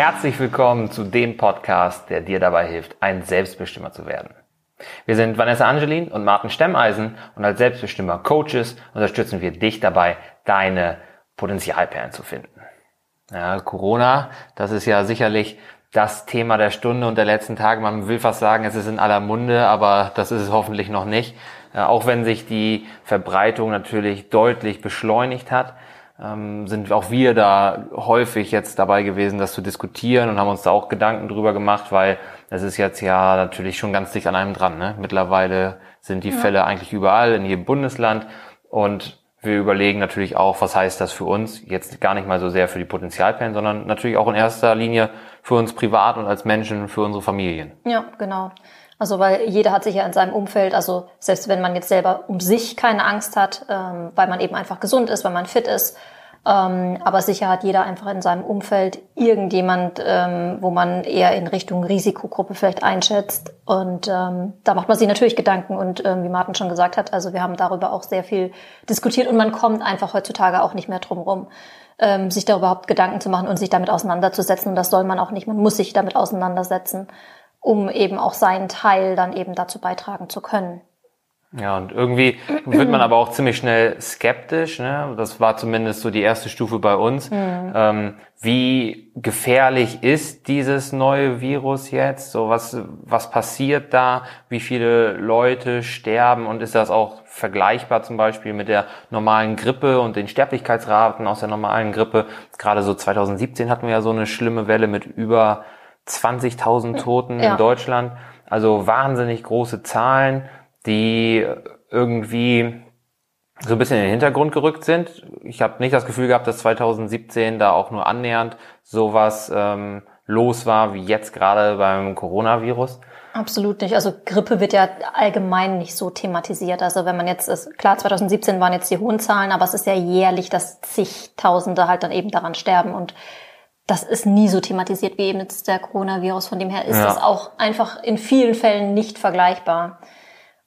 Herzlich willkommen zu dem Podcast, der dir dabei hilft, ein Selbstbestimmer zu werden. Wir sind Vanessa Angelin und Martin Stemmeisen und als Selbstbestimmer Coaches unterstützen wir dich dabei, deine Potenzialperlen zu finden. Ja, Corona, das ist ja sicherlich das Thema der Stunde und der letzten Tage. Man will fast sagen, es ist in aller Munde, aber das ist es hoffentlich noch nicht. Äh, auch wenn sich die Verbreitung natürlich deutlich beschleunigt hat, sind auch wir da häufig jetzt dabei gewesen, das zu diskutieren und haben uns da auch Gedanken drüber gemacht, weil es ist jetzt ja natürlich schon ganz dicht an einem dran. Ne? Mittlerweile sind die ja. Fälle eigentlich überall in jedem Bundesland und wir überlegen natürlich auch, was heißt das für uns, jetzt gar nicht mal so sehr für die Potenzialperlen, sondern natürlich auch in erster Linie für uns privat und als Menschen, für unsere Familien. Ja, genau. Also weil jeder hat sich ja in seinem Umfeld, also selbst wenn man jetzt selber um sich keine Angst hat, ähm, weil man eben einfach gesund ist, weil man fit ist, ähm, aber sicher hat jeder einfach in seinem Umfeld irgendjemand, ähm, wo man eher in Richtung Risikogruppe vielleicht einschätzt. Und ähm, da macht man sich natürlich Gedanken. Und ähm, wie Martin schon gesagt hat, also wir haben darüber auch sehr viel diskutiert und man kommt einfach heutzutage auch nicht mehr drum rum, ähm, sich darüber überhaupt Gedanken zu machen und sich damit auseinanderzusetzen. Und das soll man auch nicht. Man muss sich damit auseinandersetzen um eben auch seinen Teil dann eben dazu beitragen zu können. Ja, und irgendwie wird man aber auch ziemlich schnell skeptisch. Ne? Das war zumindest so die erste Stufe bei uns. Mhm. Ähm, wie gefährlich ist dieses neue Virus jetzt? So was, was passiert da? Wie viele Leute sterben? Und ist das auch vergleichbar zum Beispiel mit der normalen Grippe und den Sterblichkeitsraten aus der normalen Grippe? Gerade so 2017 hatten wir ja so eine schlimme Welle mit über 20.000 Toten ja. in Deutschland. Also wahnsinnig große Zahlen, die irgendwie so ein bisschen in den Hintergrund gerückt sind. Ich habe nicht das Gefühl gehabt, dass 2017 da auch nur annähernd sowas ähm, los war wie jetzt gerade beim Coronavirus. Absolut nicht. Also Grippe wird ja allgemein nicht so thematisiert. Also wenn man jetzt ist, klar, 2017 waren jetzt die hohen Zahlen, aber es ist ja jährlich, dass zigtausende halt dann eben daran sterben und das ist nie so thematisiert wie eben jetzt der Coronavirus. Von dem her ist ja. das auch einfach in vielen Fällen nicht vergleichbar.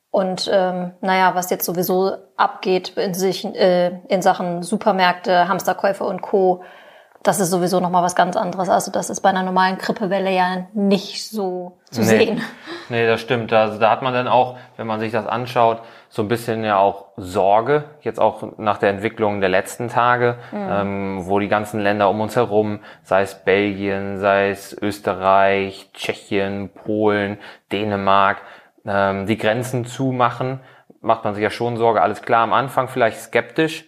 Und ähm, naja, was jetzt sowieso abgeht in, sich, äh, in Sachen Supermärkte, Hamsterkäufe und Co., das ist sowieso nochmal was ganz anderes. Also das ist bei einer normalen Grippewelle ja nicht so zu nee. sehen. Nee, das stimmt. Also da hat man dann auch, wenn man sich das anschaut, so ein bisschen ja auch Sorge, jetzt auch nach der Entwicklung der letzten Tage, mhm. ähm, wo die ganzen Länder um uns herum, sei es Belgien, sei es Österreich, Tschechien, Polen, Dänemark, ähm, die Grenzen zumachen, macht man sich ja schon Sorge. Alles klar, am Anfang vielleicht skeptisch,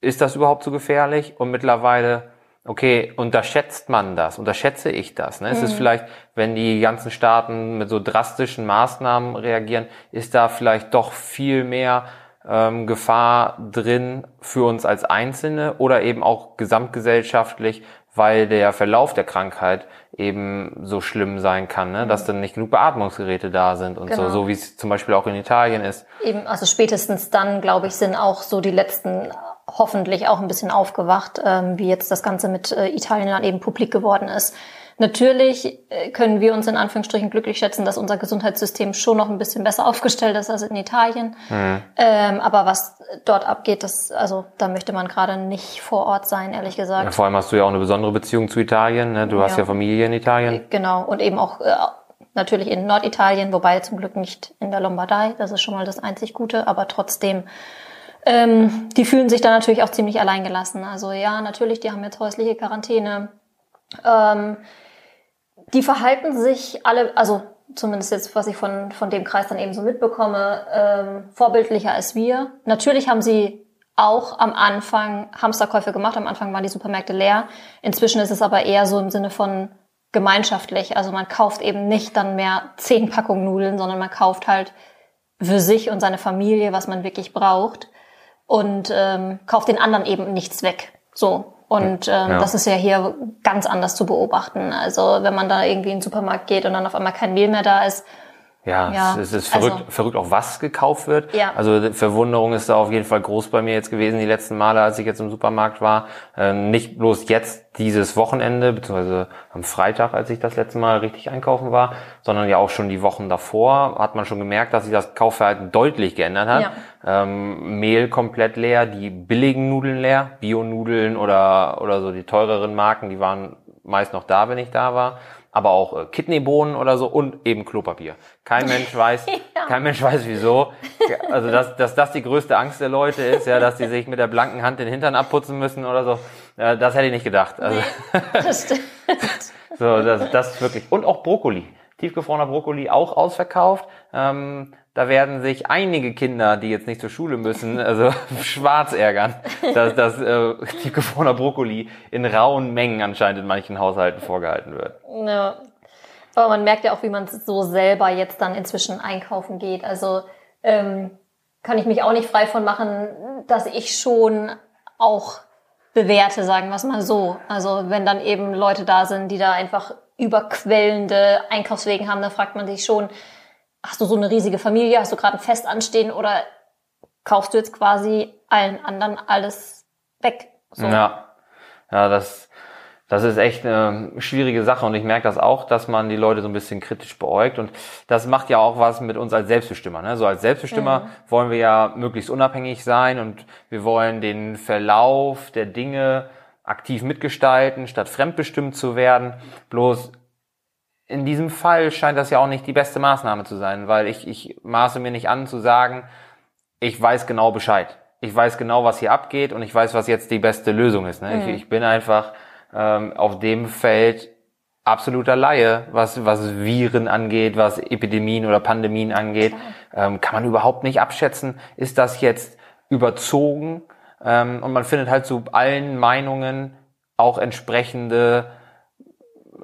ist das überhaupt so gefährlich? Und mittlerweile okay, unterschätzt man das, unterschätze ich das? Ne? Mhm. Es ist vielleicht, wenn die ganzen Staaten mit so drastischen Maßnahmen reagieren, ist da vielleicht doch viel mehr ähm, Gefahr drin für uns als Einzelne oder eben auch gesamtgesellschaftlich, weil der Verlauf der Krankheit eben so schlimm sein kann, ne? dass mhm. dann nicht genug Beatmungsgeräte da sind und genau. so, so wie es zum Beispiel auch in Italien ist. Eben, also spätestens dann, glaube ich, sind auch so die letzten hoffentlich auch ein bisschen aufgewacht, ähm, wie jetzt das Ganze mit äh, Italien dann eben publik geworden ist. Natürlich äh, können wir uns in Anführungsstrichen glücklich schätzen, dass unser Gesundheitssystem schon noch ein bisschen besser aufgestellt ist als in Italien. Mhm. Ähm, aber was dort abgeht, das, also da möchte man gerade nicht vor Ort sein, ehrlich gesagt. Ja, vor allem hast du ja auch eine besondere Beziehung zu Italien. Ne? Du ja. hast ja Familie in Italien. Genau und eben auch äh, natürlich in Norditalien, wobei zum Glück nicht in der Lombardei. Das ist schon mal das einzig Gute, aber trotzdem ähm, die fühlen sich da natürlich auch ziemlich alleingelassen. Also ja, natürlich, die haben jetzt häusliche Quarantäne. Ähm, die verhalten sich alle, also zumindest jetzt, was ich von, von dem Kreis dann eben so mitbekomme, ähm, vorbildlicher als wir. Natürlich haben sie auch am Anfang Hamsterkäufe gemacht. Am Anfang waren die Supermärkte leer. Inzwischen ist es aber eher so im Sinne von gemeinschaftlich. Also man kauft eben nicht dann mehr zehn Packungen Nudeln, sondern man kauft halt für sich und seine Familie, was man wirklich braucht und ähm, kauft den anderen eben nichts weg. So. Und ähm, ja. das ist ja hier ganz anders zu beobachten. Also wenn man da irgendwie in den Supermarkt geht und dann auf einmal kein Mehl mehr da ist, ja, ja, es ist verrückt, also, verrückt auch was gekauft wird. Ja. Also Verwunderung ist da auf jeden Fall groß bei mir jetzt gewesen, die letzten Male, als ich jetzt im Supermarkt war. Äh, nicht bloß jetzt dieses Wochenende, beziehungsweise am Freitag, als ich das letzte Mal richtig einkaufen war, sondern ja auch schon die Wochen davor hat man schon gemerkt, dass sich das Kaufverhalten deutlich geändert hat. Ja. Ähm, Mehl komplett leer, die billigen Nudeln leer, Bio-Nudeln oder, oder so die teureren Marken, die waren meist noch da, wenn ich da war. Aber auch äh, Kidneybohnen oder so und eben Klopapier. Kein Mensch weiß, Ja. kein Mensch weiß wieso. Also dass, dass das die größte Angst der Leute ist, ja, dass die sich mit der blanken Hand den Hintern abputzen müssen oder so. Ja, das hätte ich nicht gedacht. Also Das stimmt. so, das, das ist wirklich. Und auch Brokkoli. Tiefgefrorener Brokkoli auch ausverkauft. Ähm, da werden sich einige Kinder, die jetzt nicht zur Schule müssen, also schwarz ärgern, dass das äh, tiefgefrorener Brokkoli in rauen Mengen anscheinend in manchen Haushalten vorgehalten wird. Ja. Aber man merkt ja auch, wie man so selber jetzt dann inzwischen einkaufen geht. Also ähm, kann ich mich auch nicht frei von machen, dass ich schon auch bewerte, sagen wir es mal so. Also wenn dann eben Leute da sind, die da einfach überquellende Einkaufswegen haben, dann fragt man sich schon, hast du so eine riesige Familie, hast du gerade ein Fest anstehen oder kaufst du jetzt quasi allen anderen alles weg? So. Ja, ja, das, das ist echt eine schwierige Sache und ich merke das auch, dass man die Leute so ein bisschen kritisch beäugt und das macht ja auch was mit uns als Selbstbestimmer. Ne? So als Selbstbestimmer wollen wir ja möglichst unabhängig sein und wir wollen den Verlauf der Dinge aktiv mitgestalten, statt fremdbestimmt zu werden. Bloß in diesem Fall scheint das ja auch nicht die beste Maßnahme zu sein, weil ich, ich maße mir nicht an zu sagen, ich weiß genau Bescheid. Ich weiß genau, was hier abgeht und ich weiß, was jetzt die beste Lösung ist. Ne? Ich, ich bin einfach ähm, auf dem Feld absoluter Laie, was, was Viren angeht, was Epidemien oder Pandemien angeht. Ähm, kann man überhaupt nicht abschätzen, ist das jetzt überzogen? Ähm, und man findet halt zu allen Meinungen auch entsprechende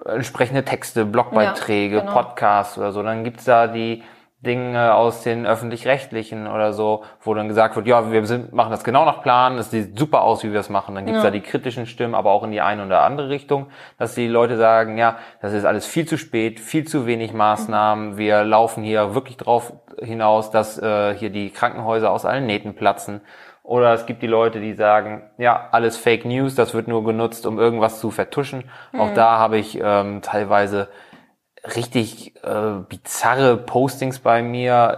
entsprechende Texte, Blogbeiträge, Ja, genau. Podcasts oder so. Dann gibt's da die Dinge aus den öffentlich-rechtlichen oder so, wo dann gesagt wird, ja, wir sind, machen das genau nach Plan, es sieht super aus, wie wir es machen. Dann gibt's Ja. da die kritischen Stimmen, aber auch in die eine oder andere Richtung, dass die Leute sagen, ja, das ist alles viel zu spät, viel zu wenig Maßnahmen, wir laufen hier wirklich drauf hinaus, dass äh, hier die Krankenhäuser aus allen Nähten platzen. Oder es gibt die Leute, die sagen, ja, alles Fake News, das wird nur genutzt, um irgendwas zu vertuschen. Auch da habe ich ähm, teilweise richtig äh, bizarre Postings bei mir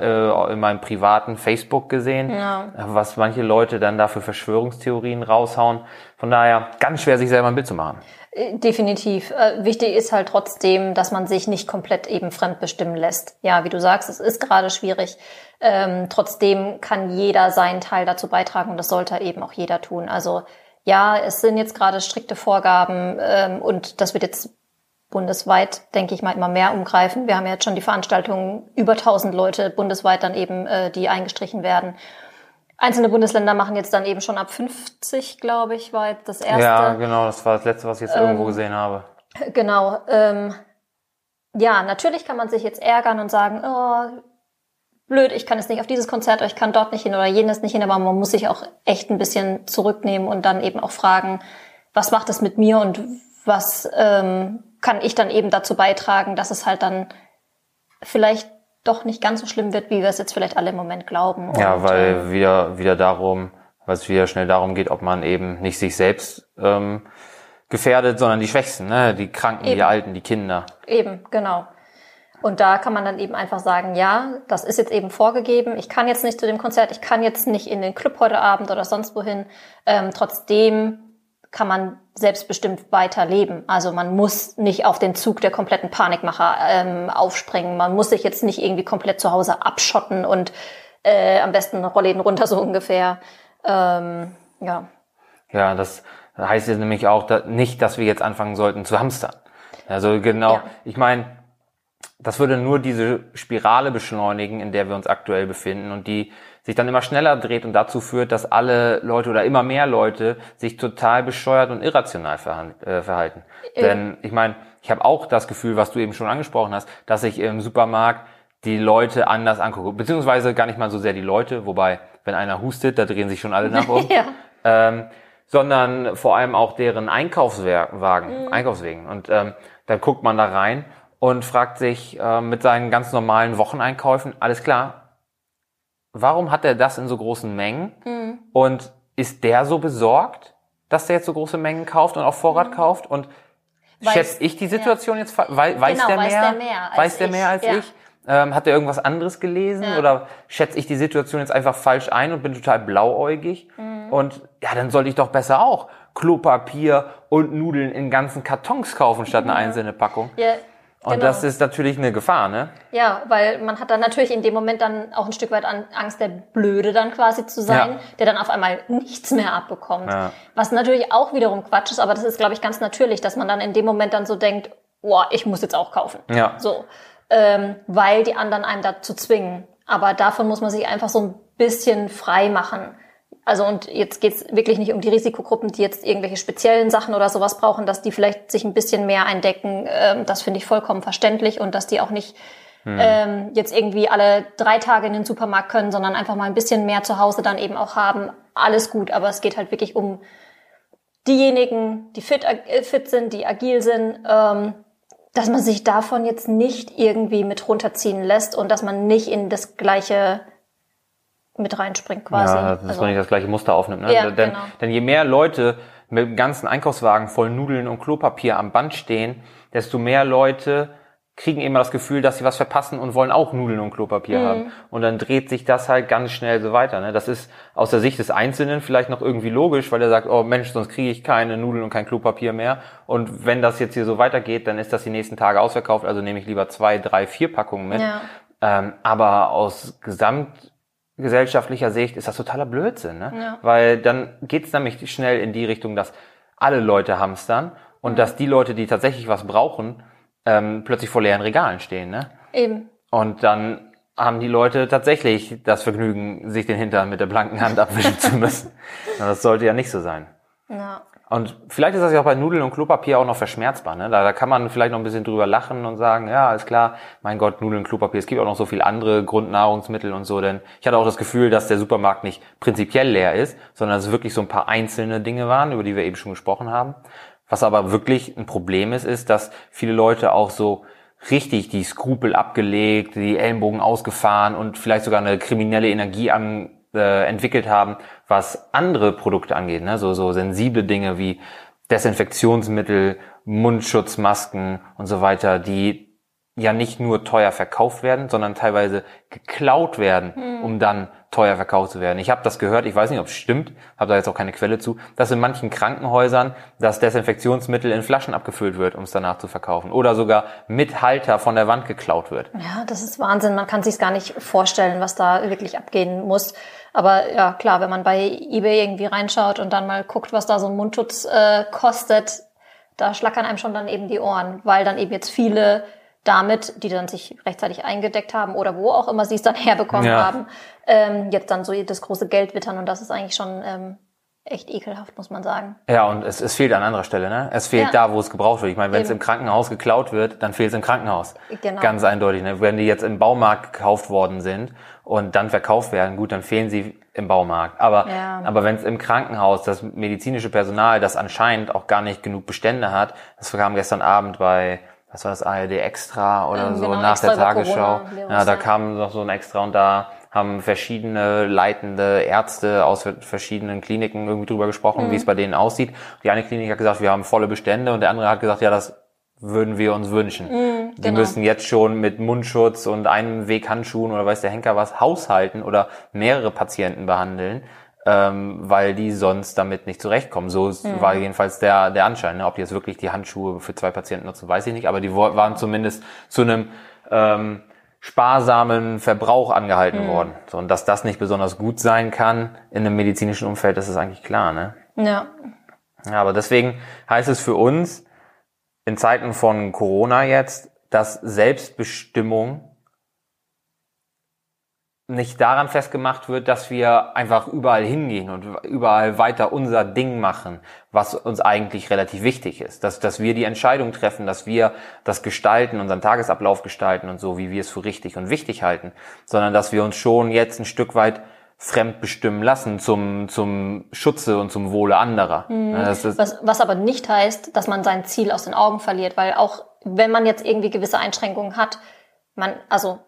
äh, in meinem privaten Facebook gesehen, Ja. was manche Leute dann da für Verschwörungstheorien raushauen. Von daher ganz schwer, sich selber ein Bild zu machen. Definitiv. Äh, wichtig ist halt trotzdem, dass man sich nicht komplett eben fremdbestimmen lässt. Ja, wie du sagst, es ist gerade schwierig. Ähm, trotzdem kann jeder seinen Teil dazu beitragen und das sollte eben auch jeder tun. Also ja, es sind jetzt gerade strikte Vorgaben ähm, und das wird jetzt bundesweit, denke ich mal, immer mehr umgreifen. Wir haben ja jetzt schon die Veranstaltungen über 1000 Leute bundesweit dann eben, äh, die eingestrichen werden. Einzelne Bundesländer machen jetzt dann eben schon ab 50, glaube ich, war jetzt das erste. Ja, genau, das war das Letzte, was ich jetzt irgendwo gesehen habe. Genau. Ähm, ja, natürlich kann man sich jetzt ärgern und sagen, oh, blöd, ich kann jetzt nicht auf dieses Konzert oder ich kann dort nicht hin oder jenes nicht hin, aber man muss sich auch echt ein bisschen zurücknehmen und dann eben auch fragen, was macht es mit mir und was ähm, kann ich dann eben dazu beitragen, dass es halt dann vielleicht doch nicht ganz so schlimm wird, wie wir es jetzt vielleicht alle im Moment glauben. Ja, Und, weil ähm, wieder, wieder darum, weil es wieder schnell darum geht, ob man eben nicht sich selbst ähm, gefährdet, sondern die Schwächsten, ne? die Kranken, die Eben. Alten, die Kinder. Eben, genau. Und da kann man dann eben einfach sagen, ja, das ist jetzt eben vorgegeben. Ich kann jetzt nicht zu dem Konzert, ich kann jetzt nicht in den Club heute Abend oder sonst wohin. Ähm, trotzdem kann man selbstbestimmt weiterleben. Also man muss nicht auf den Zug der kompletten Panikmacher ähm, aufspringen. Man muss sich jetzt nicht irgendwie komplett zu Hause abschotten und äh, am besten Rollläden runter so ungefähr. Ähm, ja, Ja, das heißt jetzt nämlich auch da, nicht, dass wir jetzt anfangen sollten zu hamstern. Also genau, Ja. ich meine, das würde nur diese Spirale beschleunigen, in der wir uns aktuell befinden und die sich dann immer schneller dreht und dazu führt, dass alle Leute oder immer mehr Leute sich total bescheuert und irrational äh, verhalten. Denn ich meine, ich habe auch das Gefühl, was du eben schon angesprochen hast, dass ich im Supermarkt die Leute anders angucke, beziehungsweise gar nicht mal so sehr die Leute, wobei, wenn einer hustet, da drehen sich schon alle nach um. Ja, ähm, sondern vor allem auch deren Einkaufswagen, Einkaufswegen. Und ähm, dann guckt man da rein und fragt sich äh, mit seinen ganz normalen Wocheneinkäufen, alles klar, warum hat er das in so großen Mengen? Und ist der so besorgt, dass der jetzt so große Mengen kauft und auf Vorrat kauft? Und Weiß- schätze ich die Situation jetzt, fa- wei weiß, Genau, der weiß mehr, der mehr als weiß der ich, mehr als ja. ich? Ähm, hat er irgendwas anderes gelesen Ja. oder schätze ich die Situation jetzt einfach falsch ein und bin total blauäugig? Mhm. Und ja, dann sollte ich doch besser auch Klopapier und Nudeln in ganzen Kartons kaufen statt eine einzelne Packung. Ja, Und genau. das ist natürlich eine Gefahr, ne? Ja, weil man hat dann natürlich in dem Moment dann auch ein Stück weit an Angst, der Blöde dann quasi zu sein, Ja. der dann auf einmal nichts mehr abbekommt. Ja. Was natürlich auch wiederum Quatsch ist, aber das ist, glaube ich, ganz natürlich, dass man dann in dem Moment dann so denkt, boah, ich muss jetzt auch kaufen. Ja. So. Ähm, weil die anderen einem dazu zwingen. Aber davon muss man sich einfach so ein bisschen frei machen. Also und jetzt geht's wirklich nicht um die Risikogruppen, die jetzt irgendwelche speziellen Sachen oder sowas brauchen, dass die vielleicht sich ein bisschen mehr eindecken. Ähm, das finde ich vollkommen verständlich und dass die auch nicht ähm, jetzt irgendwie alle drei Tage in den Supermarkt können, sondern einfach mal ein bisschen mehr zu Hause dann eben auch haben. Alles gut, aber es geht halt wirklich um diejenigen, die fit, äh, fit sind, die agil sind, ähm, dass man sich davon jetzt nicht irgendwie mit runterziehen lässt und dass man nicht in das gleiche mit reinspringt quasi. Ja, dass Also- man nicht das gleiche Muster aufnimmt. Ne? Ja, denn, genau. denn je mehr Leute mit dem ganzen Einkaufswagen voll Nudeln und Klopapier am Band stehen, desto mehr Leute kriegen immer das Gefühl, dass sie was verpassen und wollen auch Nudeln und Klopapier Mhm. haben. Und dann dreht sich das halt ganz schnell so weiter. Ne? Das ist aus der Sicht des Einzelnen vielleicht noch irgendwie logisch, weil er sagt, oh Mensch, sonst kriege ich keine Nudeln und kein Klopapier mehr. Und wenn das jetzt hier so weitergeht, dann ist das die nächsten Tage ausverkauft. Also nehme ich lieber zwei, drei, vier Packungen mit. Ja. Ähm, aber aus gesamtgesellschaftlicher Sicht ist das totaler Blödsinn, ne? Ja. Weil dann geht's nämlich schnell in die Richtung, dass alle Leute hamstern und dass die Leute, die tatsächlich was brauchen, ähm, plötzlich vor leeren Regalen stehen, ne? Eben. Und dann haben die Leute tatsächlich das Vergnügen, sich den Hintern mit der blanken Hand abwischen zu müssen. Das sollte ja nicht so sein. Ja. Und vielleicht ist das ja auch bei Nudeln und Klopapier auch noch verschmerzbar. Ne? Da, da kann man vielleicht noch ein bisschen drüber lachen und sagen, ja, ist klar, mein Gott, Nudeln, Klopapier, es gibt auch noch so viel andere Grundnahrungsmittel und so. Denn ich hatte auch das Gefühl, dass der Supermarkt nicht prinzipiell leer ist, sondern dass es wirklich so ein paar einzelne Dinge waren, über die wir eben schon gesprochen haben. Was aber wirklich ein Problem ist, ist, dass viele Leute auch so richtig die Skrupel abgelegt, die Ellenbogen ausgefahren und vielleicht sogar eine kriminelle Energie an, äh, entwickelt haben, was andere Produkte angeht, ne? so, so sensible Dinge wie Desinfektionsmittel, Mundschutzmasken und so weiter, die ja nicht nur teuer verkauft werden, sondern teilweise geklaut werden, um dann teuer verkauft zu werden. Ich habe das gehört, ich weiß nicht, ob es stimmt, habe da jetzt auch keine Quelle zu, dass in manchen Krankenhäusern das Desinfektionsmittel in Flaschen abgefüllt wird, um es danach zu verkaufen. Oder sogar mit Halter von der Wand geklaut wird. Ja, das ist Wahnsinn. Man kann sich gar nicht vorstellen, was da wirklich abgehen muss. Aber ja, klar, wenn man bei eBay irgendwie reinschaut und dann mal guckt, was da so ein Mundschutz äh, kostet, da schlackern einem schon dann eben die Ohren, weil dann eben jetzt viele damit, die dann sich rechtzeitig eingedeckt haben oder wo auch immer sie es dann herbekommen Ja. haben, ähm, jetzt dann so das große Geld wittern und das ist eigentlich schon ähm, echt ekelhaft, muss man sagen. Ja, und es, es fehlt an anderer Stelle, ne? Es fehlt Ja. da, wo es gebraucht wird. Ich meine, wenn es im Krankenhaus geklaut wird, dann fehlt es im Krankenhaus. Genau. Ganz eindeutig. Ne? Wenn die jetzt im Baumarkt gekauft worden sind und dann verkauft werden, gut, dann fehlen sie im Baumarkt. Aber, Ja. aber wenn es im Krankenhaus das medizinische Personal, das anscheinend auch gar nicht genug Bestände hat, das kam gestern Abend bei was war das, ARD Extra oder Ähm, so, genau, nach der Tagesschau. Ja, da kam noch so ein Extra und da haben verschiedene leitende Ärzte aus verschiedenen Kliniken irgendwie drüber gesprochen, Mhm. wie es bei denen aussieht. Die eine Klinik hat gesagt, wir haben volle Bestände und der andere hat gesagt, ja, das würden wir uns wünschen. die genau. müssen jetzt schon mit Mundschutz und einem Weg Handschuhen oder weiß der Henker was haushalten oder mehrere Patienten behandeln, ähm, weil die sonst damit nicht zurechtkommen. So Mhm. war jedenfalls der, der Anschein. Ne? Ob die jetzt wirklich die Handschuhe für zwei Patienten nutzen, weiß ich nicht, aber die waren zumindest zu einem ähm, sparsamen Verbrauch angehalten Mhm. worden. So, und dass das nicht besonders gut sein kann in einem medizinischen Umfeld, das ist eigentlich klar. Ne? Ja, Ja, aber deswegen heißt es für uns in Zeiten von Corona jetzt, dass Selbstbestimmung nicht daran festgemacht wird, dass wir einfach überall hingehen und überall weiter unser Ding machen, was uns eigentlich relativ wichtig ist. Dass, dass wir die Entscheidung treffen, dass wir das gestalten, unseren Tagesablauf gestalten und so, wie wir es für richtig und wichtig halten, sondern dass wir uns schon jetzt ein Stück weit fremd bestimmen lassen zum, zum Schutze und zum Wohle anderer. Ist, Was, was aber nicht heißt, dass man sein Ziel aus den Augen verliert, weil auch wenn man jetzt irgendwie gewisse Einschränkungen hat, man, also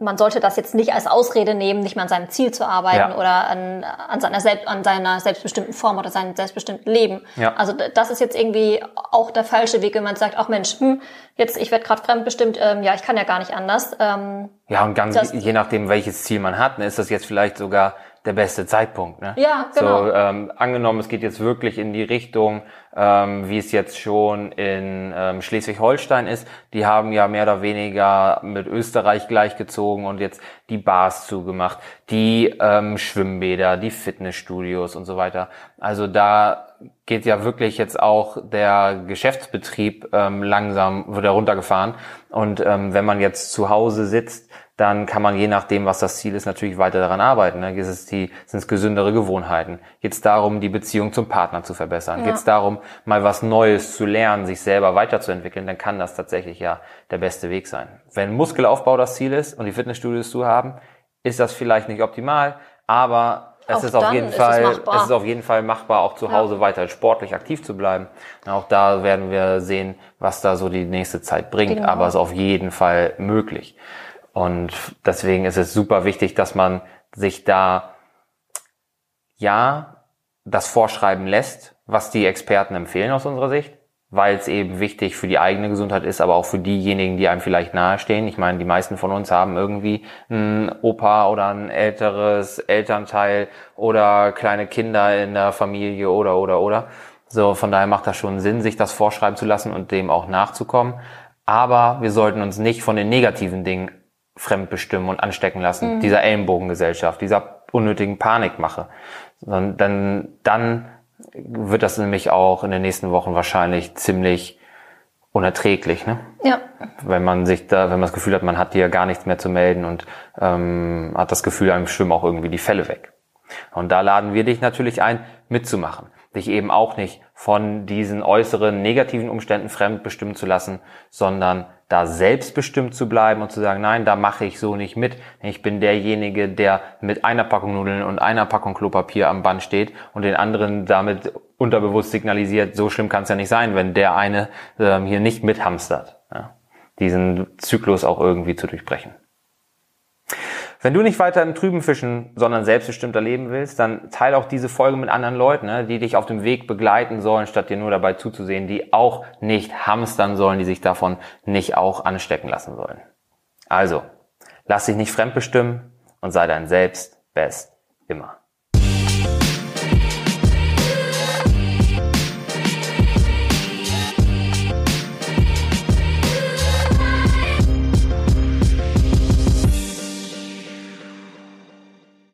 man sollte das jetzt nicht als Ausrede nehmen, nicht mehr an seinem Ziel zu arbeiten Ja. oder an, an, seiner Selbst, an seiner selbstbestimmten Form oder seinem selbstbestimmten Leben. Ja. Also das ist jetzt irgendwie auch der falsche Weg, wenn man sagt, ach Mensch, hm, jetzt ich werde gerade fremdbestimmt, ähm, ja, ich kann ja gar nicht anders. Ähm, Ja, und ganz Das- je nachdem, welches Ziel man hat, ne, ist das jetzt vielleicht sogar der beste Zeitpunkt. Ne? Ja, genau. So, ähm, angenommen, es geht jetzt wirklich in die Richtung, ähm, wie es jetzt schon in ähm, Schleswig-Holstein ist. Die haben ja mehr oder weniger mit Österreich gleichgezogen und jetzt die Bars zugemacht, die ähm, Schwimmbäder, die Fitnessstudios und so weiter. Also da geht ja wirklich jetzt auch der Geschäftsbetrieb ähm, langsam, wird er runtergefahren. Und ähm, wenn man jetzt zu Hause sitzt, dann kann man je nachdem, was das Ziel ist, natürlich weiter daran arbeiten. Ne? Ist es die, sind es gesündere Gewohnheiten? Geht es darum, die Beziehung zum Partner zu verbessern? Ja. Geht es darum, mal was Neues zu lernen, sich selber weiterzuentwickeln? Dann kann das tatsächlich ja der beste Weg sein. Wenn Muskelaufbau das Ziel ist und die Fitnessstudios zu haben, ist das vielleicht nicht optimal, aber es ist auf jeden Fall, es, es, ist auf jeden Fall machbar, auch zu Hause ja. weiter sportlich aktiv zu bleiben. Auch da werden wir sehen, was da so die nächste Zeit bringt. Genau. Aber es ist auf jeden Fall möglich. Und deswegen ist es super wichtig, dass man sich da ja das vorschreiben lässt, was die Experten empfehlen aus unserer Sicht, weil es eben wichtig für die eigene Gesundheit ist, aber auch für diejenigen, die einem vielleicht nahestehen. Ich meine, die meisten von uns haben irgendwie einen Opa oder ein älteres Elternteil oder kleine Kinder in der Familie oder oder oder. So, von daher macht das schon Sinn, sich das vorschreiben zu lassen und dem auch nachzukommen. Aber wir sollten uns nicht von den negativen Dingen fremdbestimmen und anstecken lassen, mhm. dieser Ellenbogengesellschaft, dieser unnötigen Panikmache. Sondern dann, dann wird das nämlich auch in den nächsten Wochen wahrscheinlich ziemlich unerträglich, ne? Ja. Wenn man sich da, wenn man das Gefühl hat, man hat hier gar nichts mehr zu melden und ähm, hat das Gefühl, einem schwimmen auch irgendwie die Fälle weg. Und da laden wir dich natürlich ein, mitzumachen dich eben auch nicht von diesen äußeren negativen Umständen fremdbestimmen zu lassen, sondern da selbstbestimmt zu bleiben und zu sagen, nein, da mache ich so nicht mit. Ich bin derjenige, der mit einer Packung Nudeln und einer Packung Klopapier am Band steht und den anderen damit unterbewusst signalisiert, so schlimm kann es ja nicht sein, wenn der eine ähm, hier nicht mithamstert. Ja, diesen Zyklus auch irgendwie zu durchbrechen. Wenn du nicht weiter im Trüben fischen, sondern selbstbestimmter leben willst, dann teile auch diese Folge mit anderen Leuten, ne, die dich auf dem Weg begleiten sollen, statt dir nur dabei zuzusehen, die auch nicht hamstern sollen, die sich davon nicht auch anstecken lassen sollen. Also, lass dich nicht fremdbestimmen und sei dein Selbst best immer.